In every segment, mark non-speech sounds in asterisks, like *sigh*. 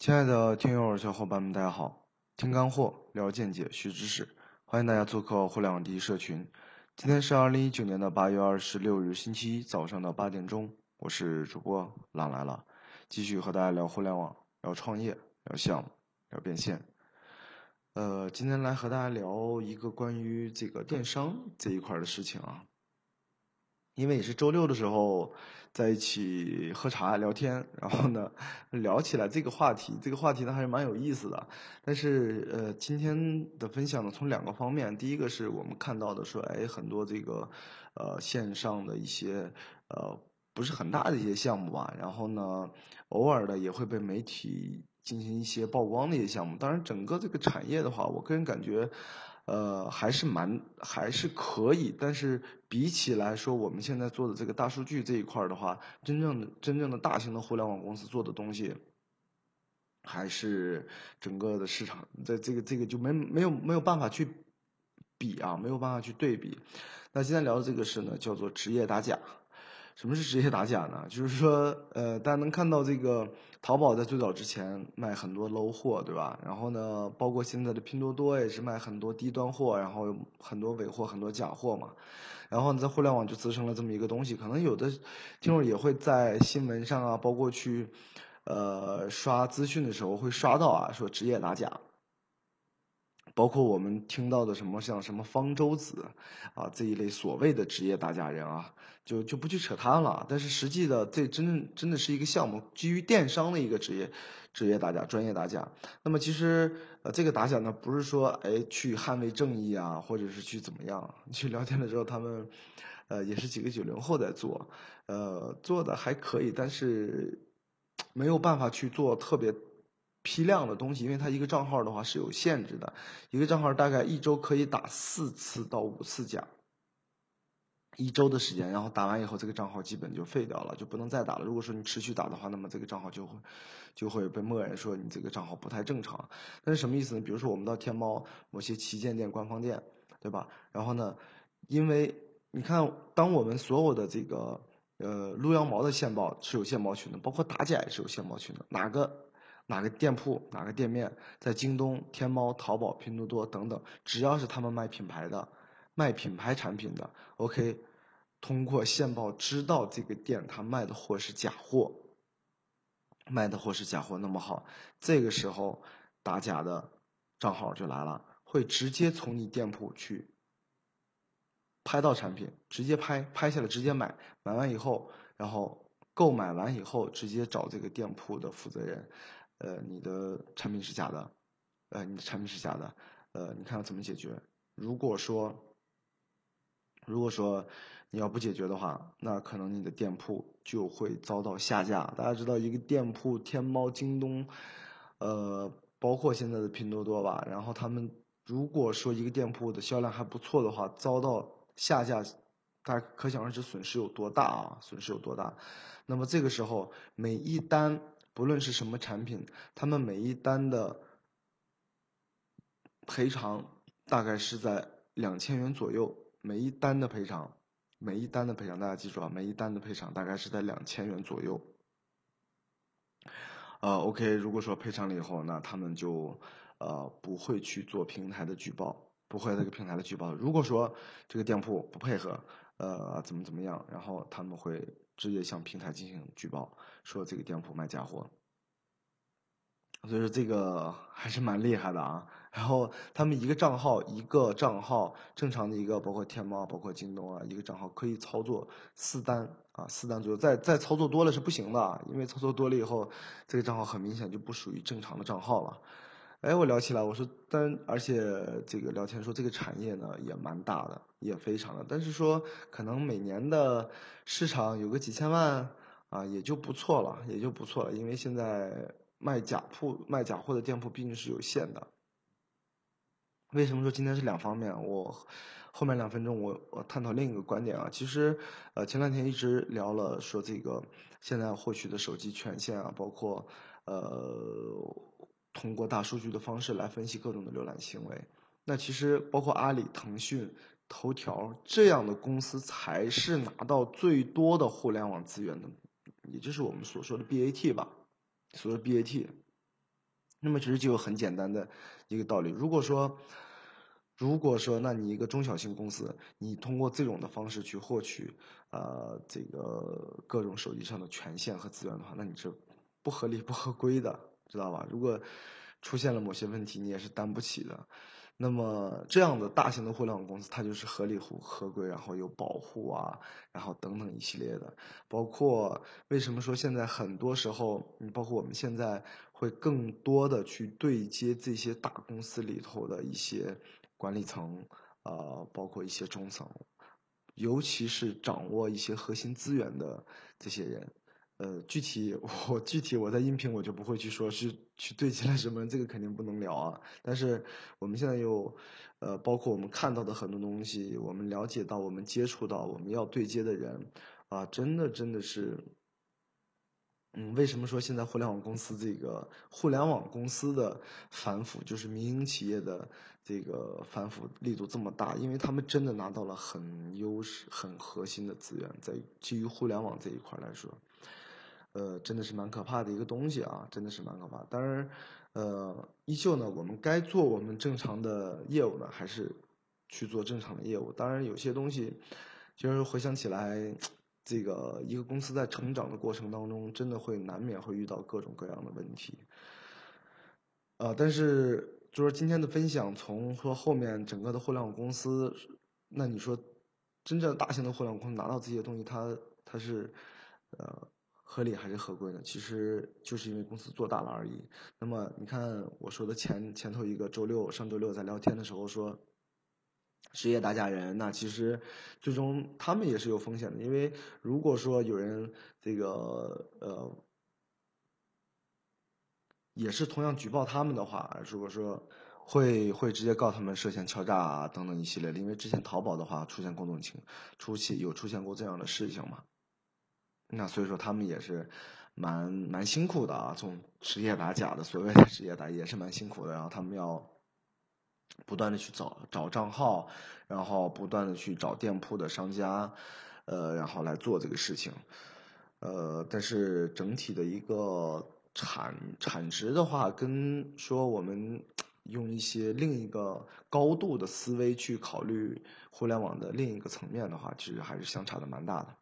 亲爱的听友小伙伴们，大家好！听干货，聊见解，学知识，欢迎大家做客互联网第一社群。今天是二零一九年的八月二十六日，星期一早上的八点钟，我是主播朗来了，继续和大家聊互联网，聊创业，聊项目，聊变现。呃，今天来和大家聊一个关于这个电商这一块的事情啊。因为也是周六的时候，在一起喝茶聊天，然后呢，聊起来这个话题，这个话题呢还是蛮有意思的。但是呃，今天的分享呢，从两个方面，第一个是我们看到的说，哎，很多这个呃线上的一些呃不是很大的一些项目吧，然后呢，偶尔的也会被媒体进行一些曝光的一些项目。当然，整个这个产业的话，我个人感觉。呃，还是蛮还是可以，但是比起来说，我们现在做的这个大数据这一块的话，真正的真正的大型的互联网公司做的东西，还是整个的市场在这个这个就没没有没有办法去比啊，没有办法去对比。那今天聊的这个事呢，叫做职业打假。什么是职业打假呢？就是说，呃，大家能看到这个淘宝在最早之前卖很多 low 货，对吧？然后呢，包括现在的拼多多也是卖很多低端货，然后很多伪货、很多假货嘛。然后呢，在互联网就滋生了这么一个东西，可能有的听众也会在新闻上啊，包括去呃刷资讯的时候会刷到啊，说职业打假。包括我们听到的什么像什么方舟子，啊这一类所谓的职业打假人啊，就就不去扯他了。但是实际的这真正真的是一个项目，基于电商的一个职业职业打假、专业打假。那么其实呃这个打假呢，不是说哎去捍卫正义啊，或者是去怎么样？*laughs* 去聊天的时候，他们呃也是几个九零后在做，呃做的还可以，但是没有办法去做特别。批量的东西，因为它一个账号的话是有限制的，一个账号大概一周可以打四次到五次假，一周的时间，然后打完以后这个账号基本就废掉了，就不能再打了。如果说你持续打的话，那么这个账号就会就会被默认说你这个账号不太正常。那是什么意思呢？比如说我们到天猫某些旗舰店、官方店，对吧？然后呢，因为你看，当我们所有的这个呃撸羊毛的线报是有线报群的，包括打假也是有线报群的，哪个？哪个店铺、哪个店面，在京东、天猫、淘宝、拼多多等等，只要是他们卖品牌的、卖品牌产品的，OK，通过线报知道这个店他卖的货是假货，卖的货是假货，那么好，这个时候打假的账号就来了，会直接从你店铺去拍到产品，直接拍拍下来，直接买，买完以后，然后购买完以后，直接找这个店铺的负责人。呃，你的产品是假的，呃，你的产品是假的，呃，你看要怎么解决？如果说，如果说你要不解决的话，那可能你的店铺就会遭到下架。大家知道，一个店铺，天猫、京东，呃，包括现在的拼多多吧，然后他们如果说一个店铺的销量还不错的话，遭到下架，大家可想而知损失有多大啊？损失有多大？那么这个时候，每一单。不论是什么产品，他们每一单的赔偿大概是在两千元左右。每一单的赔偿，每一单的赔偿，大家记住啊，每一单的赔偿大概是在两千元左右。呃，OK，如果说赔偿了以后，那他们就呃不会去做平台的举报，不会这个平台的举报。如果说这个店铺不配合，呃，怎么怎么样，然后他们会。直接向平台进行举报，说这个店铺卖假货，所以说这个 *laughs* 还是蛮厉害的啊。然后他们一个账号一个账号正常的一个，包括天猫、包括京东啊，一个账号可以操作四单啊，四单左右。再再操作多了是不行的，因为操作多了以后，这个账号很明显就不属于正常的账号了。哎，我聊起来，我说，但而且这个聊天说这个产业呢也蛮大的，也非常的，但是说可能每年的市场有个几千万啊，也就不错了，也就不错了，因为现在卖假铺、卖假货的店铺毕竟是有限的。为什么说今天是两方面？我后面两分钟我我探讨另一个观点啊，其实呃前两天一直聊了说这个现在获取的手机权限啊，包括呃。通过大数据的方式来分析各种的浏览行为，那其实包括阿里、腾讯、头条这样的公司才是拿到最多的互联网资源的，也就是我们所说的 BAT 吧，所谓 BAT。那么其实就有很简单的一个道理，如果说，如果说，那你一个中小型公司，你通过这种的方式去获取，呃，这个各种手机上的权限和资源的话，那你是不合理、不合规的，知道吧？如果出现了某些问题，你也是担不起的。那么这样的大型的互联网公司，它就是合理、合合规，然后有保护啊，然后等等一系列的。包括为什么说现在很多时候，包括我们现在会更多的去对接这些大公司里头的一些管理层，呃，包括一些中层，尤其是掌握一些核心资源的这些人。呃，具体 *laughs* 我具体我在音频我就不会去说是去对接了什么，这个肯定不能聊啊。但是我们现在有，呃，包括我们看到的很多东西，我们了解到，我们接触到，我们要对接的人，啊，真的真的是，嗯，为什么说现在互联网公司这个互联网公司的反腐，就是民营企业的这个反腐力度这么大？因为他们真的拿到了很优势、很核心的资源，在基于互联网这一块来说。呃，真的是蛮可怕的一个东西啊，真的是蛮可怕。当然，呃，依旧呢，我们该做我们正常的业务呢，还是去做正常的业务。当然，有些东西，其实回想起来，这个一个公司在成长的过程当中，真的会难免会遇到各种各样的问题。呃，但是就是今天的分享，从说后面整个的互联网公司，那你说，真正大型的互联网公司拿到这些东西，它它是，呃。合理还是合规呢？其实就是因为公司做大了而已。那么你看我说的前前头一个周六上周六在聊天的时候说，职业打假人，那其实最终他们也是有风险的。因为如果说有人这个呃，也是同样举报他们的话，如果说会会直接告他们涉嫌敲诈啊等等一系列的。因为之前淘宝的话出现过这种情，出现有出现过这样的事情嘛。那所以说他们也是蛮蛮辛苦的啊，从职业打假的所谓的职业打也是蛮辛苦的，然后他们要不断的去找找账号，然后不断的去找店铺的商家，呃，然后来做这个事情，呃，但是整体的一个产产值的话，跟说我们用一些另一个高度的思维去考虑互联网的另一个层面的话，其实还是相差的蛮大的。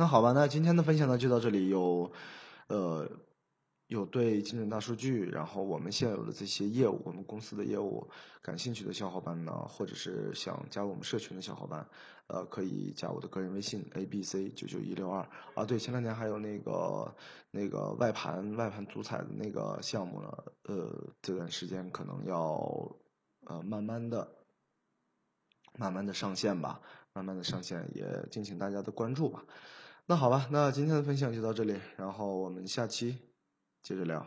那好吧，那今天的分享呢就到这里。有，呃，有对精准大数据，然后我们现有的这些业务，我们公司的业务感兴趣的小伙伴呢，或者是想加入我们社群的小伙伴，呃，可以加我的个人微信 a b c 九九一六二。啊，对，前两天还有那个那个外盘外盘足彩的那个项目呢，呃，这段时间可能要呃慢慢的慢慢的上线吧，慢慢的上线，也敬请大家的关注吧。那好吧，那今天的分享就到这里，然后我们下期接着聊。